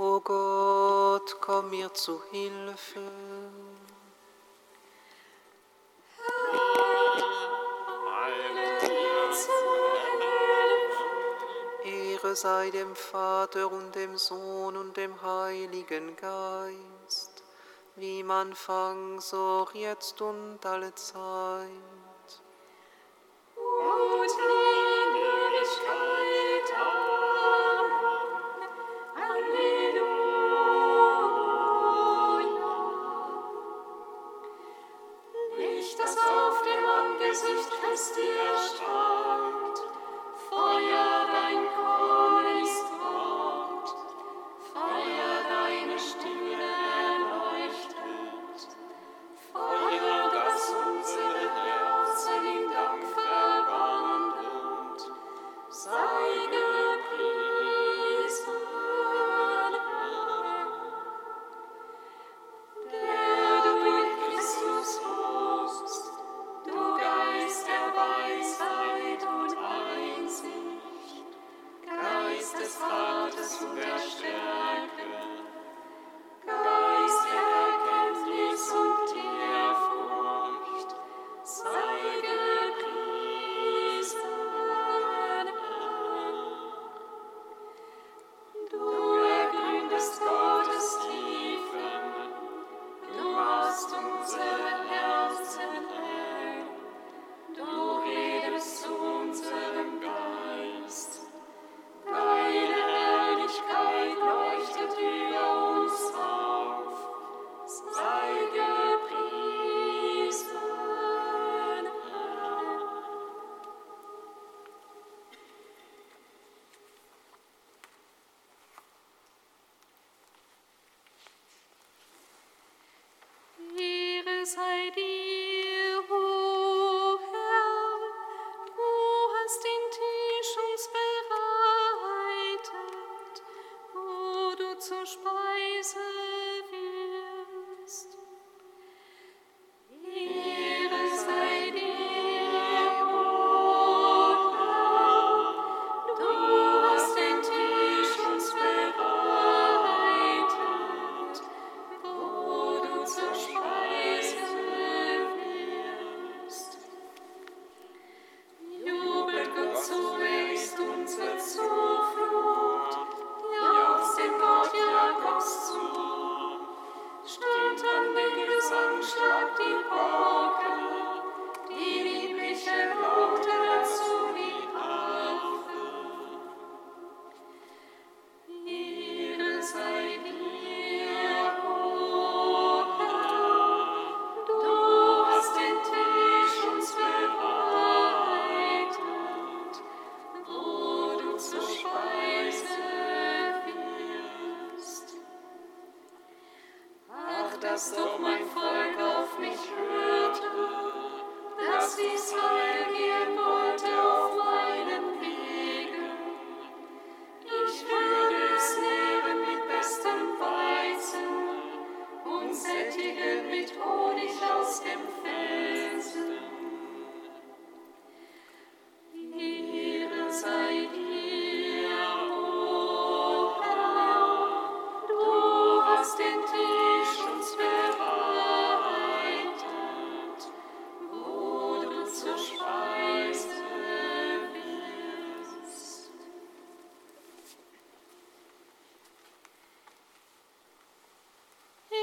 O Gott, komm mir zu Hilfe. Ehre sei dem Vater und dem Sohn und dem Heiligen Geist, wie man fang, so jetzt und alle Zeit. sei.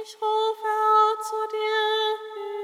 Ich rufe zu dir.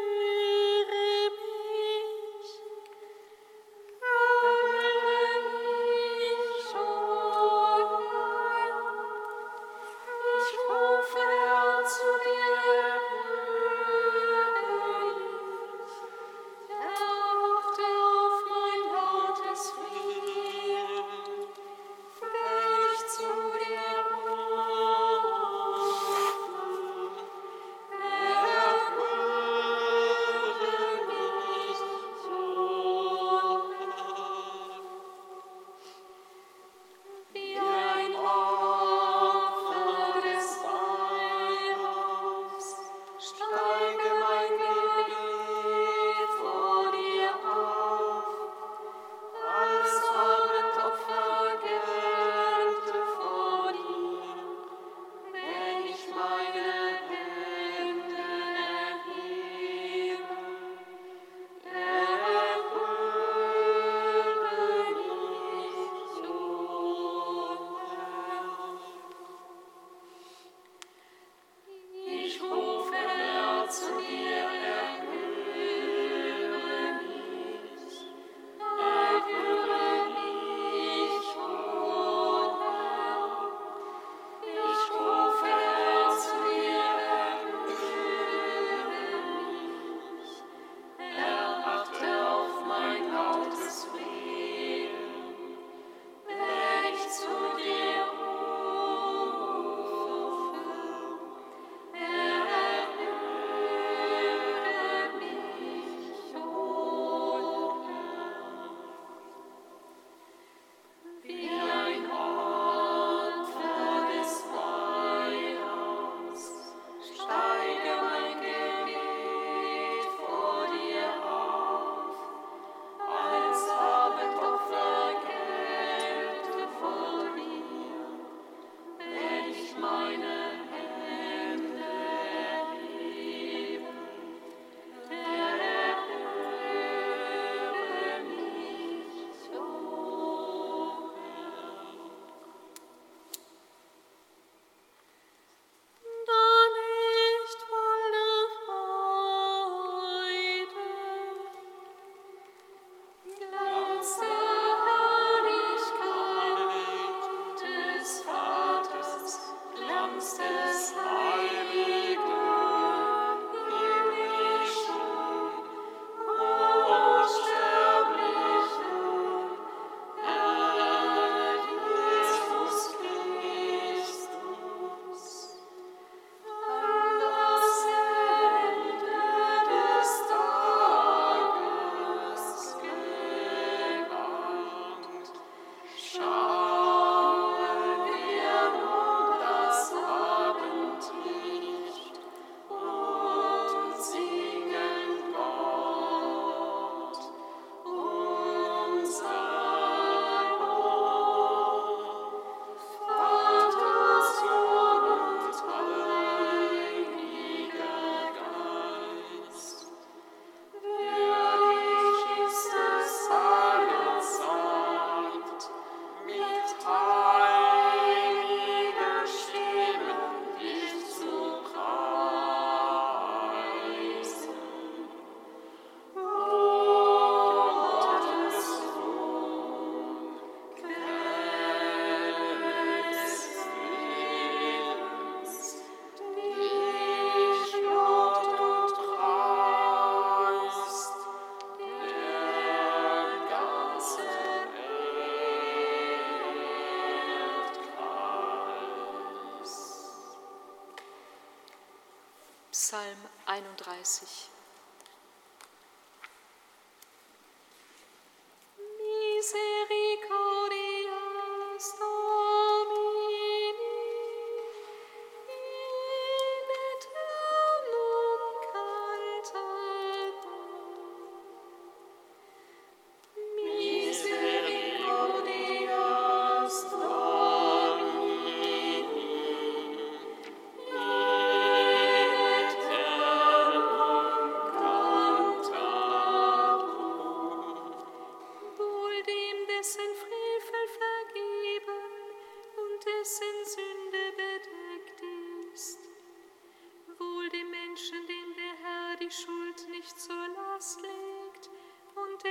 30.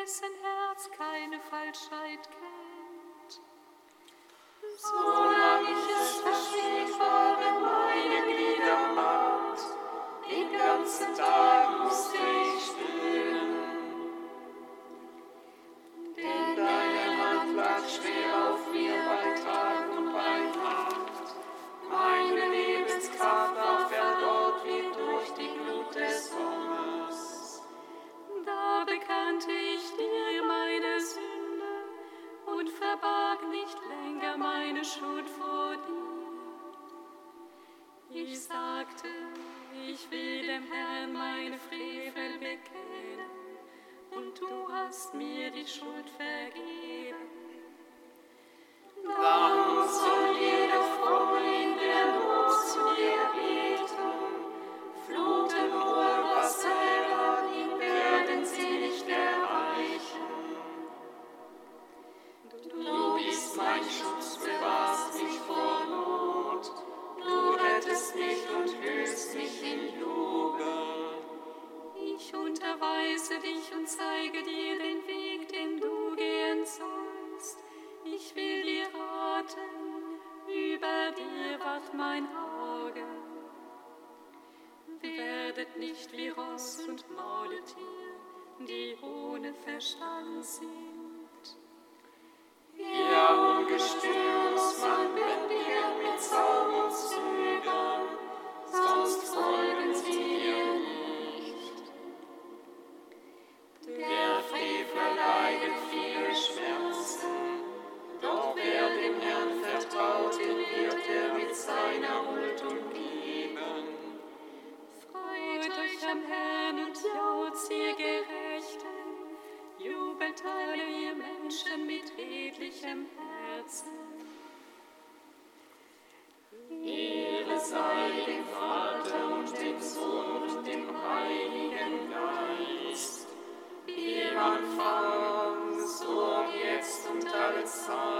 dessen Herz keine Falschheit kennt. So verstand sie. deinem Herzen. Ehre sei dem Vater und dem Sohn und dem Heiligen Geist, wie man war, so jetzt und alle Zeit.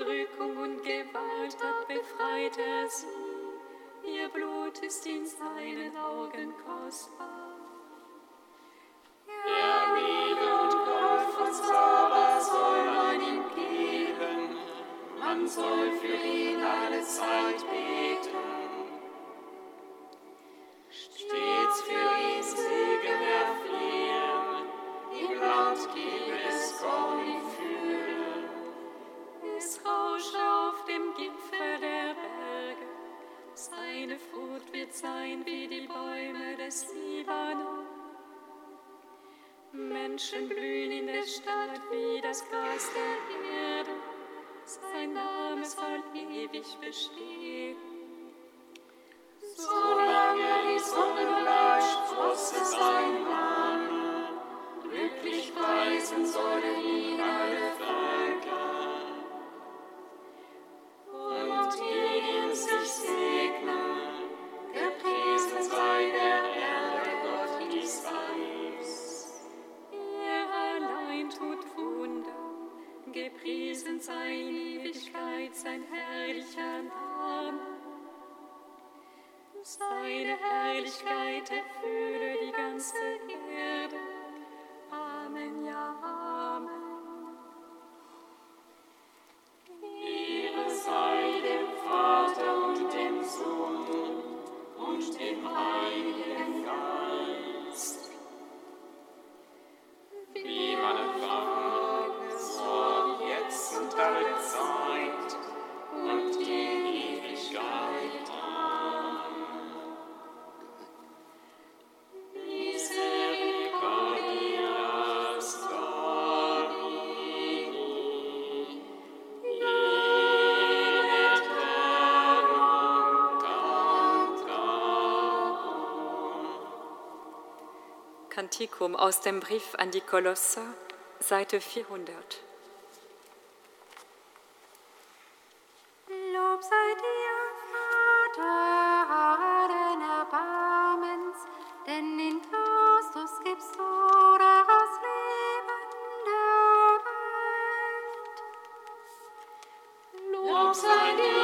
Unterdrückung und Gewalt hat befreit er sie. Ihr Blut ist in seinen Augen kostbar. Erlebe und Gold von Saba soll man ihm geben. Man soll für ihn alle Zeit beten. Kantikum aus dem Brief an die Kolosser, Seite 400. Lob sei dir, Vater, allen Erbarmens, denn in Christus gibst du das Leben der Welt. Lob sei dir,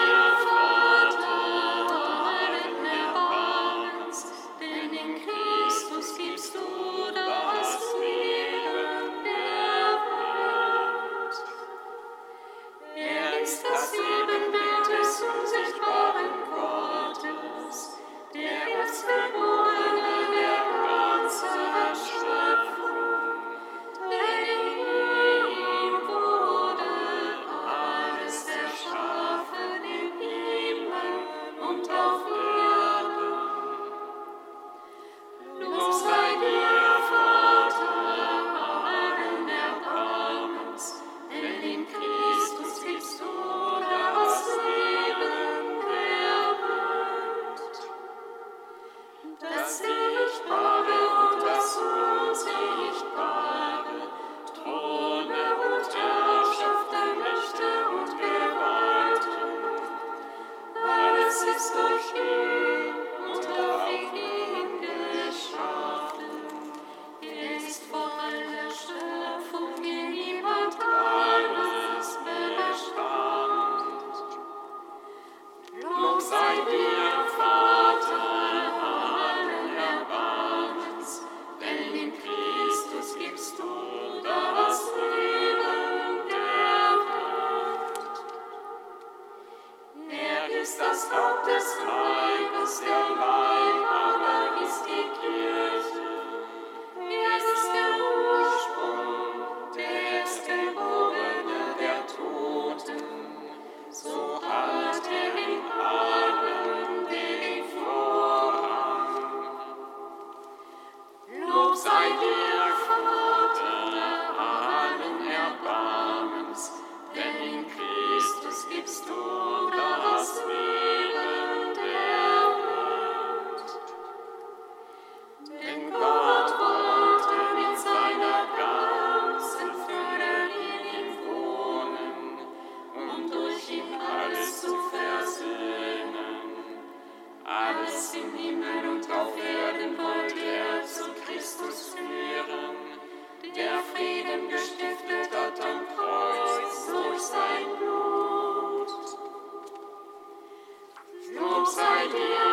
das Haupt des Leibes, der Leib aber ist die Kirche. idea.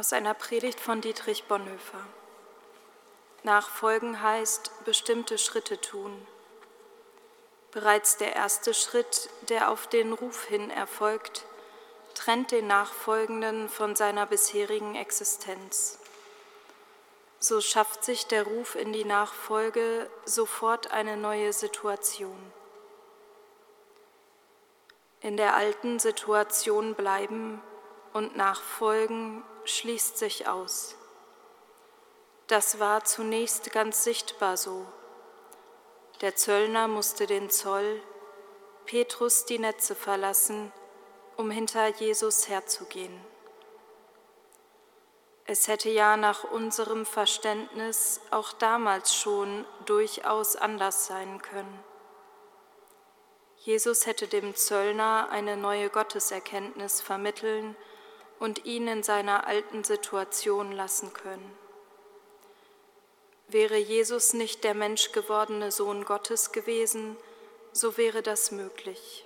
Aus einer Predigt von Dietrich Bonhoeffer. Nachfolgen heißt bestimmte Schritte tun. Bereits der erste Schritt, der auf den Ruf hin erfolgt, trennt den Nachfolgenden von seiner bisherigen Existenz. So schafft sich der Ruf in die Nachfolge sofort eine neue Situation. In der alten Situation bleiben und nachfolgen schließt sich aus. Das war zunächst ganz sichtbar so. Der Zöllner musste den Zoll, Petrus die Netze verlassen, um hinter Jesus herzugehen. Es hätte ja nach unserem Verständnis auch damals schon durchaus anders sein können. Jesus hätte dem Zöllner eine neue Gotteserkenntnis vermitteln und ihn in seiner alten Situation lassen können. Wäre Jesus nicht der menschgewordene Sohn Gottes gewesen, so wäre das möglich.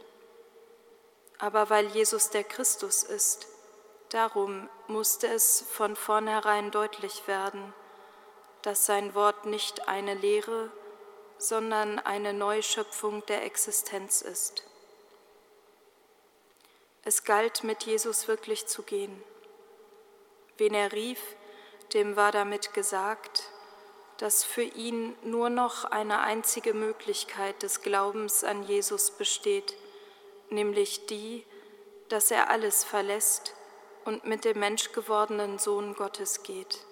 Aber weil Jesus der Christus ist, darum musste es von vornherein deutlich werden, dass sein Wort nicht eine Lehre, sondern eine Neuschöpfung der Existenz ist. Es galt, mit Jesus wirklich zu gehen. Wen er rief, dem war damit gesagt, dass für ihn nur noch eine einzige Möglichkeit des Glaubens an Jesus besteht, nämlich die, dass er alles verlässt und mit dem menschgewordenen Sohn Gottes geht.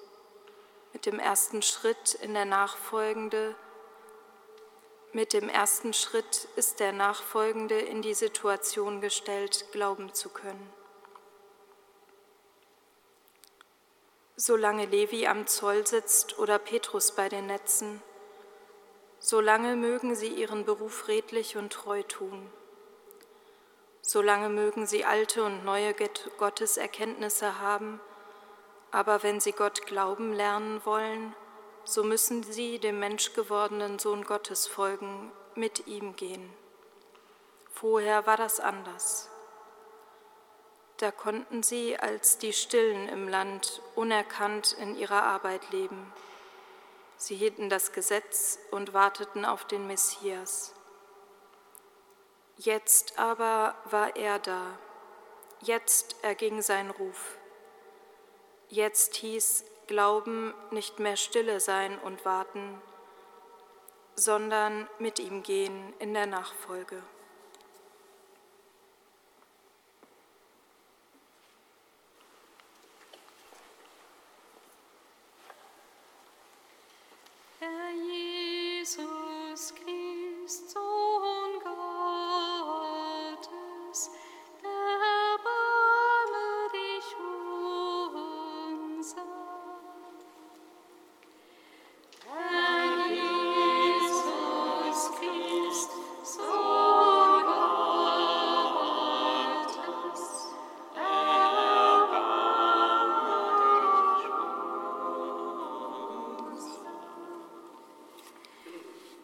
Mit dem ersten Schritt in der nachfolgende mit dem ersten Schritt ist der Nachfolgende in die Situation gestellt, glauben zu können. Solange Levi am Zoll sitzt oder Petrus bei den Netzen, solange mögen sie ihren Beruf redlich und treu tun. Solange mögen sie alte und neue Gotteserkenntnisse haben, aber wenn sie Gott glauben lernen wollen, so müssen sie dem menschgewordenen Sohn Gottes folgen, mit ihm gehen. Vorher war das anders. Da konnten sie als die Stillen im Land unerkannt in ihrer Arbeit leben. Sie hielten das Gesetz und warteten auf den Messias. Jetzt aber war er da, jetzt erging sein Ruf. Jetzt hieß Glauben nicht mehr stille sein und warten, sondern mit ihm gehen in der Nachfolge. Herr Jesus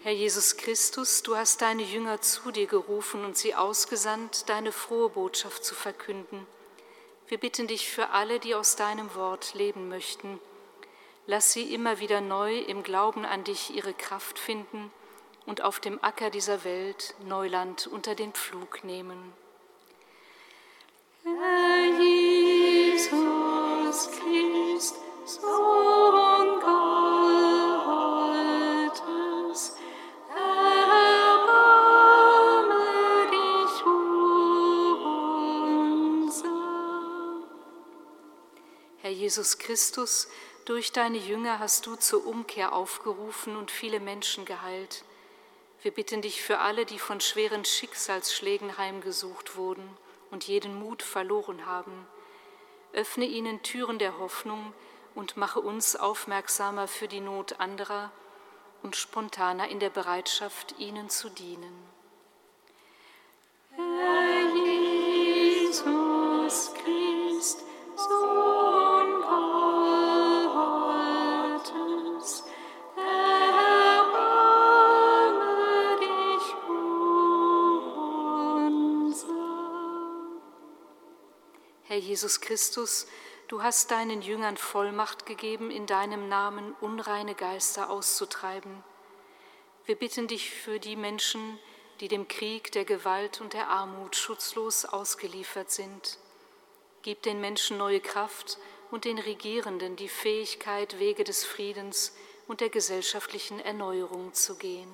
Herr Jesus Christus, du hast deine Jünger zu dir gerufen und sie ausgesandt, deine frohe Botschaft zu verkünden. Wir bitten dich für alle, die aus deinem Wort leben möchten. Lass sie immer wieder neu im Glauben an dich ihre Kraft finden und auf dem Acker dieser Welt Neuland unter den Pflug nehmen. Jesus Christus, durch deine Jünger hast du zur Umkehr aufgerufen und viele Menschen geheilt. Wir bitten dich für alle, die von schweren Schicksalsschlägen heimgesucht wurden und jeden Mut verloren haben. Öffne ihnen Türen der Hoffnung und mache uns aufmerksamer für die Not anderer und spontaner in der Bereitschaft, ihnen zu dienen. Herr Jesus Christ, Sohn Jesus Christus, du hast deinen Jüngern Vollmacht gegeben, in deinem Namen unreine Geister auszutreiben. Wir bitten dich für die Menschen, die dem Krieg, der Gewalt und der Armut schutzlos ausgeliefert sind. Gib den Menschen neue Kraft und den Regierenden die Fähigkeit, Wege des Friedens und der gesellschaftlichen Erneuerung zu gehen.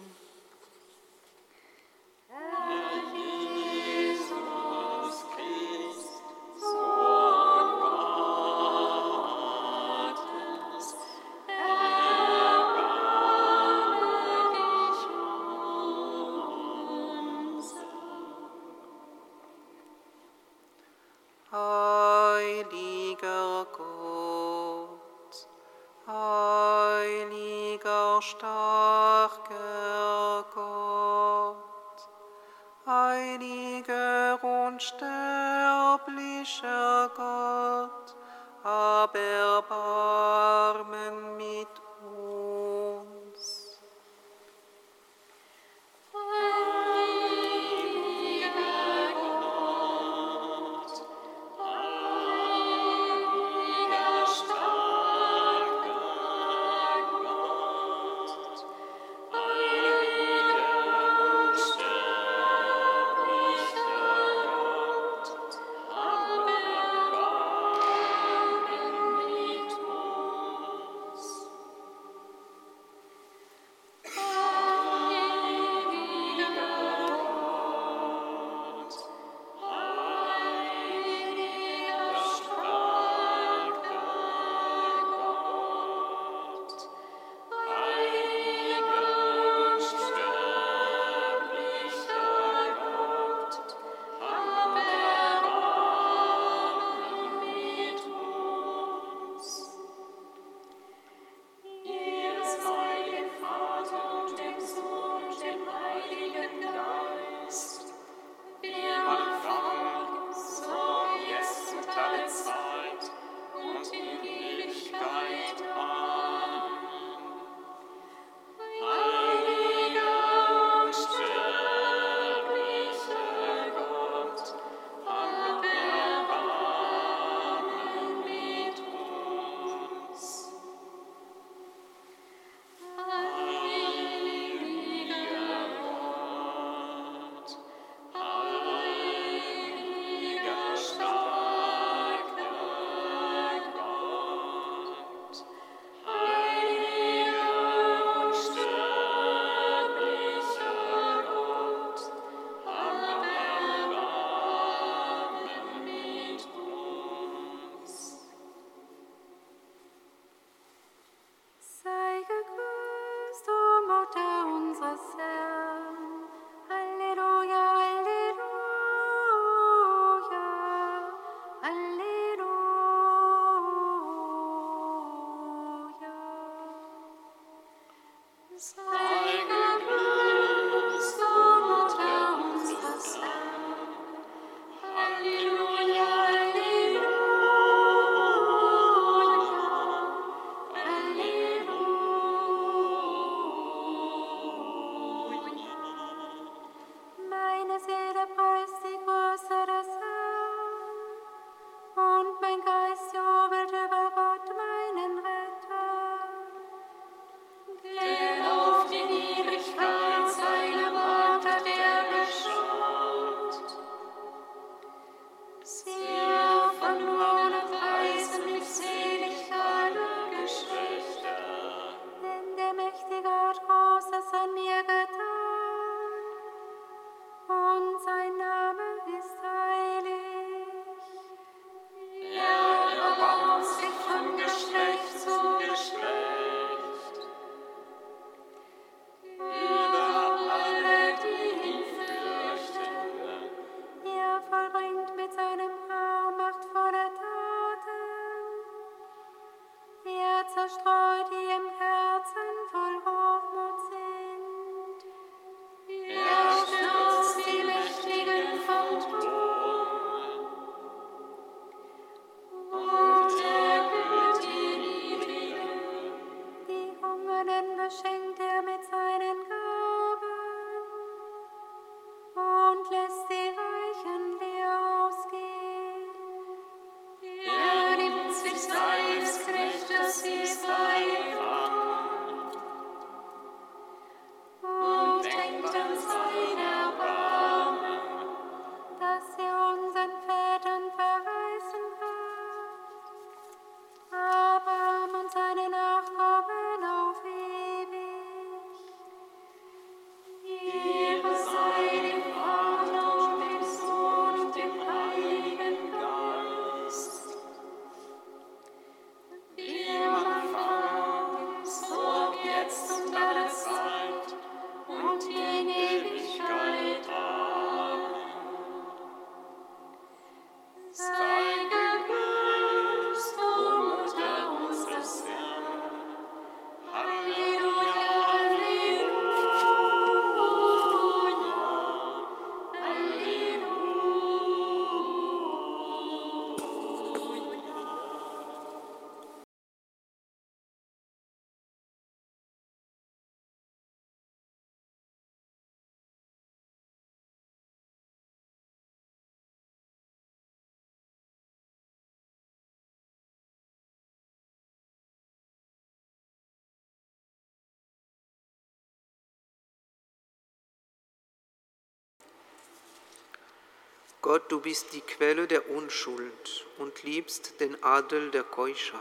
Gott, du bist die Quelle der Unschuld und liebst den Adel der Keuschheit.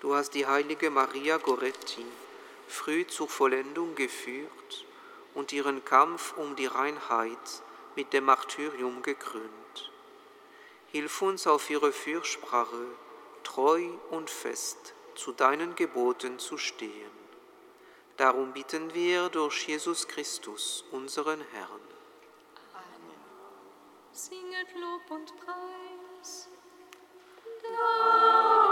Du hast die heilige Maria Goretti früh zur Vollendung geführt und ihren Kampf um die Reinheit mit dem Martyrium gekrönt. Hilf uns auf ihre Fürsprache treu und fest zu deinen Geboten zu stehen. Darum bitten wir durch Jesus Christus, unseren Herrn singet Lob und Preis. Da